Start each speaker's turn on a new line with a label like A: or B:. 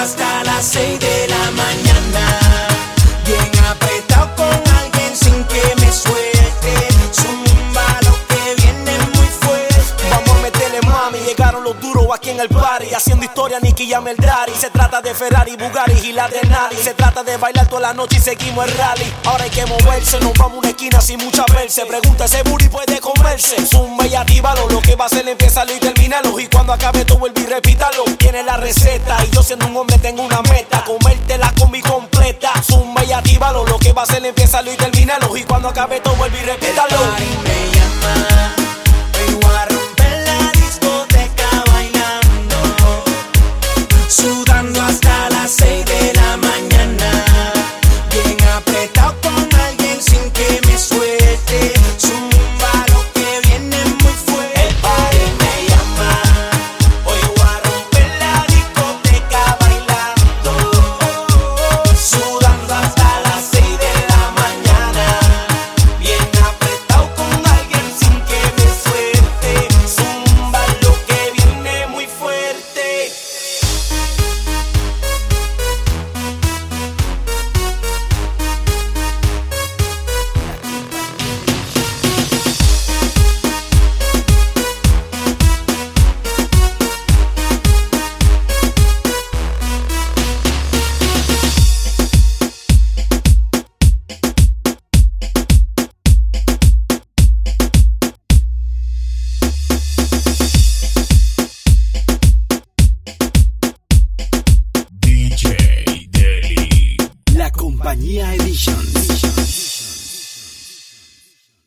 A: hasta las 6 de la mañana.
B: Party Haciendo historia, Nicky y Daddy Se trata de Ferrari, Bugatti y la de Nari Se trata de bailar toda la noche y seguimos el rally. Ahora hay que moverse, nos vamos a una esquina sin mucha verse. Pregunta, ese booty puede comerse. Zumba y actívalo, lo que va a hacer empieza y termínalo. Y cuando acabe todo vuelve y repítalo. Tiene la receta y yo siendo un hombre tengo una meta. Comértela con mi completa. Zumba y actívalo, lo que va a hacer empieza y termínalo. Y cuando acabe todo vuelve y repítalo
A: compañía Edition.